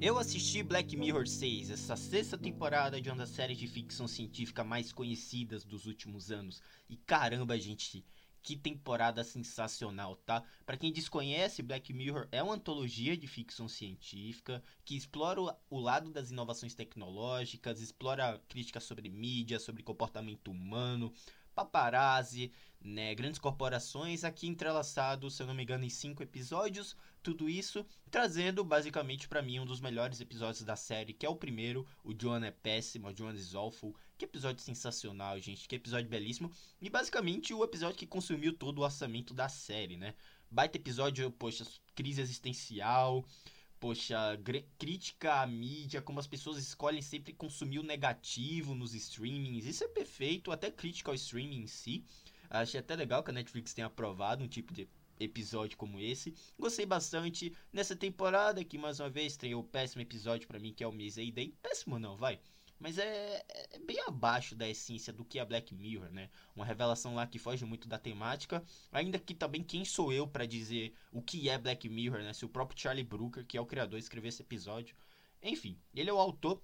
Eu assisti Black Mirror 6, essa sexta temporada de uma das séries de ficção científica mais conhecidas dos últimos anos. E caramba, gente, que temporada sensacional, tá? Para quem desconhece, Black Mirror é uma antologia de ficção científica que explora o lado das inovações tecnológicas, explora críticas sobre mídia, sobre comportamento humano, paparazzi, né, grandes corporações, aqui entrelaçado, se eu não me engano, em cinco episódios, tudo isso trazendo basicamente para mim um dos melhores episódios da série, que é o primeiro, o John é péssimo, o John is awful, que episódio sensacional, gente, que episódio belíssimo, e basicamente o episódio que consumiu todo o orçamento da série, né, baita episódio, poxa, crise existencial, poxa, crítica à mídia, como as pessoas escolhem sempre consumir o negativo nos streamings. Isso é perfeito, até crítica ao streaming em si. Achei até legal que a Netflix tenha aprovado um tipo de episódio como esse. Gostei bastante nessa temporada que mais uma vez tem o péssimo episódio para mim que é o Miss Day. Péssimo não, vai. Mas é, é, bem abaixo da essência do que é Black Mirror, né? Uma revelação lá que foge muito da temática. Ainda que também quem sou eu para dizer o que é Black Mirror, né? Se o próprio Charlie Brooker, que é o criador, escreveu esse episódio. Enfim, ele é o autor.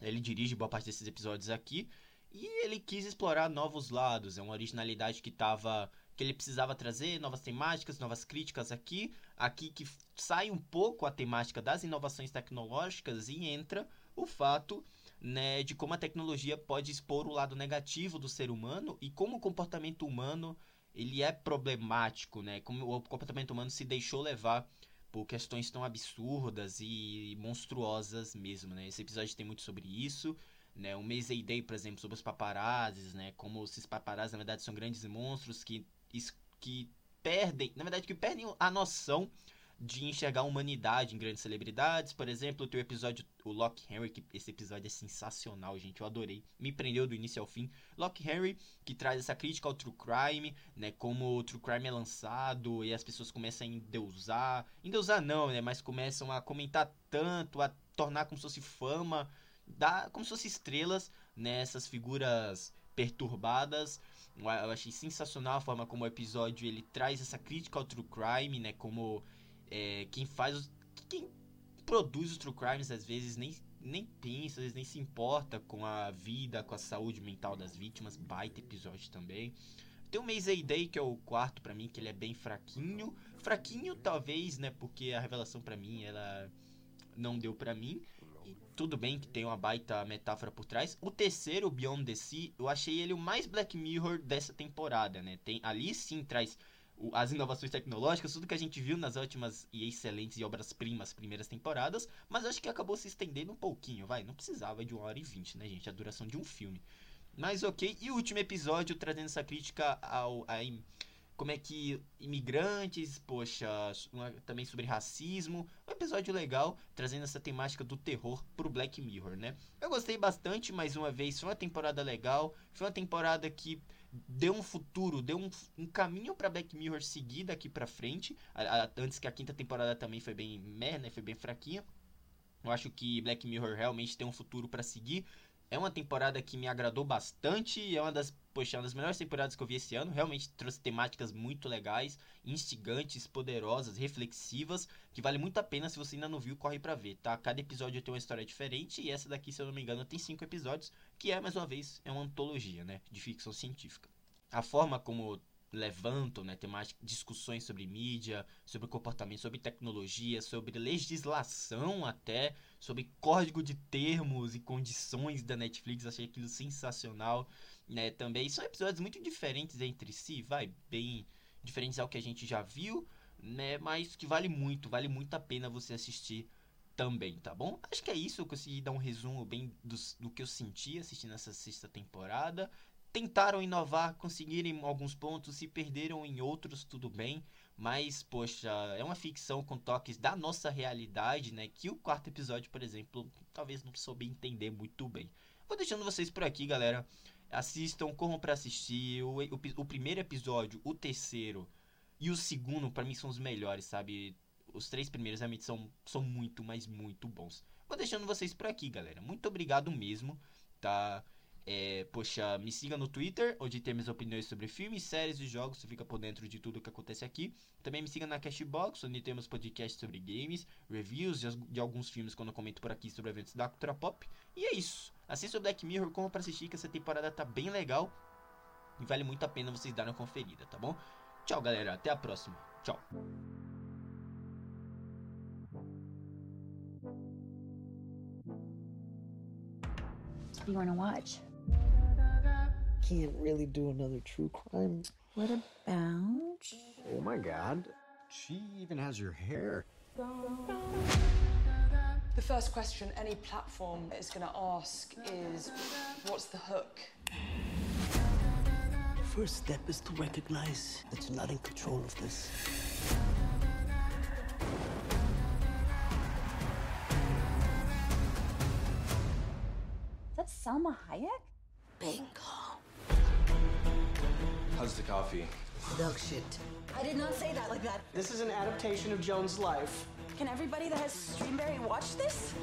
Ele dirige boa parte desses episódios aqui. E ele quis explorar novos lados. É uma originalidade que tava que ele precisava trazer novas temáticas, novas críticas aqui, aqui que sai um pouco a temática das inovações tecnológicas e entra o fato né, de como a tecnologia pode expor o lado negativo do ser humano e como o comportamento humano ele é problemático, né? Como o comportamento humano se deixou levar por questões tão absurdas e monstruosas mesmo, né? Esse episódio tem muito sobre isso, né? O Maze Day, por exemplo, sobre os paparazzis, né? Como esses paparazzis, na verdade, são grandes monstros que, que perdem, na verdade, que perdem a noção de enxergar a humanidade em grandes celebridades. Por exemplo, o teu episódio, o Lock Henry, que esse episódio é sensacional, gente. Eu adorei. Me prendeu do início ao fim. Lock Henry, que traz essa crítica ao true crime, né? Como o true crime é lançado e as pessoas começam a endeusar. Endeusar não, né? Mas começam a comentar tanto, a tornar como se fosse fama, dá, como se fosse estrelas nessas né? figuras perturbadas. Eu achei sensacional a forma como o episódio ele traz essa crítica ao true crime, né? Como é, quem faz quem produz os true crimes às vezes nem nem pensa, às vezes nem se importa com a vida, com a saúde mental das vítimas. Baita episódio também. Tem o Maze Day, que é o quarto para mim, que ele é bem fraquinho. Fraquinho, talvez, né? Porque a revelação para mim, ela não deu para mim. E tudo bem que tem uma baita metáfora por trás. O terceiro, Beyond the Sea, eu achei ele o mais Black Mirror dessa temporada, né? Tem, ali sim traz as inovações tecnológicas, tudo que a gente viu nas ótimas e excelentes e obras-primas primeiras temporadas, mas acho que acabou se estendendo um pouquinho, vai, não precisava de uma hora e vinte, né, gente, a duração de um filme. Mas ok, e o último episódio trazendo essa crítica ao, a, como é que imigrantes, poxa, uma, também sobre racismo, um episódio legal, trazendo essa temática do terror pro Black Mirror, né? Eu gostei bastante, mais uma vez, foi uma temporada legal, foi uma temporada que deu um futuro, deu um, um caminho para Black Mirror seguir daqui para frente. A, a, antes que a quinta temporada também foi bem meh, né? Foi bem fraquinha. Eu acho que Black Mirror realmente tem um futuro para seguir. É uma temporada que me agradou bastante. É uma das, poxa, uma das melhores temporadas que eu vi esse ano. Realmente trouxe temáticas muito legais, instigantes, poderosas, reflexivas, que vale muito a pena se você ainda não viu, corre para ver, tá? Cada episódio tem uma história diferente e essa daqui, se eu não me engano, tem cinco episódios, que é mais uma vez é uma antologia, né, de ficção científica. A forma como levantam né, temática, discussões sobre mídia, sobre comportamento, sobre tecnologia, sobre legislação até, sobre código de termos e condições da Netflix. Achei aquilo sensacional. Né, também são episódios muito diferentes entre si, vai, bem diferentes ao que a gente já viu, né, mas que vale muito, vale muito a pena você assistir também, tá bom? Acho que é isso, eu consegui dar um resumo bem do, do que eu senti assistindo essa sexta temporada tentaram inovar, conseguiram alguns pontos, se perderam em outros, tudo bem. Mas, poxa, é uma ficção com toques da nossa realidade, né? Que o quarto episódio, por exemplo, talvez não soube entender muito bem. Vou deixando vocês por aqui, galera. Assistam, corram para assistir. O, o, o, primeiro episódio, o terceiro e o segundo, para mim, são os melhores, sabe? Os três primeiros realmente são, são muito, mas muito bons. Vou deixando vocês por aqui, galera. Muito obrigado mesmo, tá? É, poxa, me siga no Twitter, onde tem minhas opiniões sobre filmes, séries e jogos. Você fica por dentro de tudo que acontece aqui. Também me siga na Cashbox, onde temos podcasts sobre games, reviews de, de alguns filmes quando eu comento por aqui sobre eventos da cultura pop. E é isso. Assista o Black Mirror, como pra assistir, que essa temporada tá bem legal. E vale muito a pena vocês darem uma conferida, tá bom? Tchau, galera. Até a próxima. Tchau. You wanna watch? Can't really do another true crime. What about? Oh my god. She even has your hair. The first question any platform is going to ask is what's the hook? First step is to recognize that you're not in control of this. Is that Selma Hayek? Bingo. How's the coffee? Dog shit. I did not say that like that. This is an adaptation of Joan's life. Can everybody that has Streamberry watch this?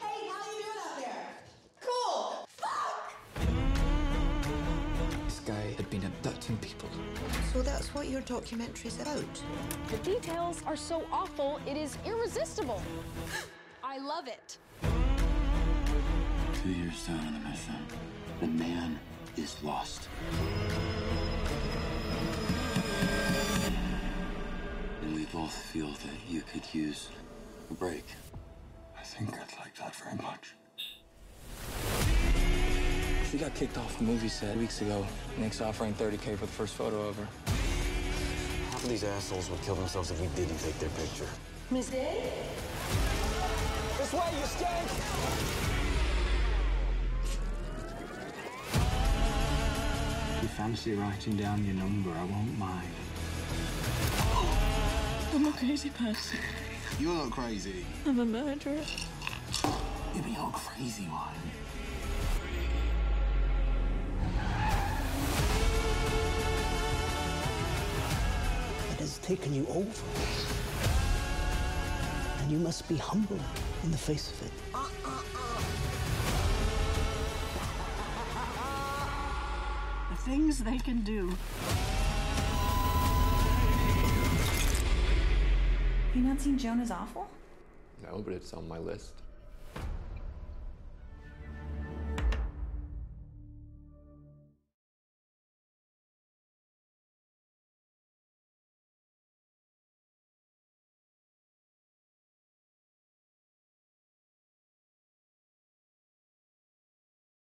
Hey, how are you doing out there? Cool. Fuck! This guy had been abducting people. So that's what your documentary's about. The details are so awful, it is irresistible. I love it. Two years down on the mission, the man is lost. We both feel that you could use a break. I think I'd like that very much. She got kicked off a movie set weeks ago. Nick's offering 30k for the first photo of her. Half of these assholes would kill themselves if we didn't take their picture. Miss Day? This way, you stink! If you fancy writing down your number, I won't mind. I'm a crazy person. You're not crazy. I'm a murderer. You're the old crazy one. It has taken you over. And you must be humble in the face of it. The things they can do. Have you not seen Joan is awful? No, but it's on my list.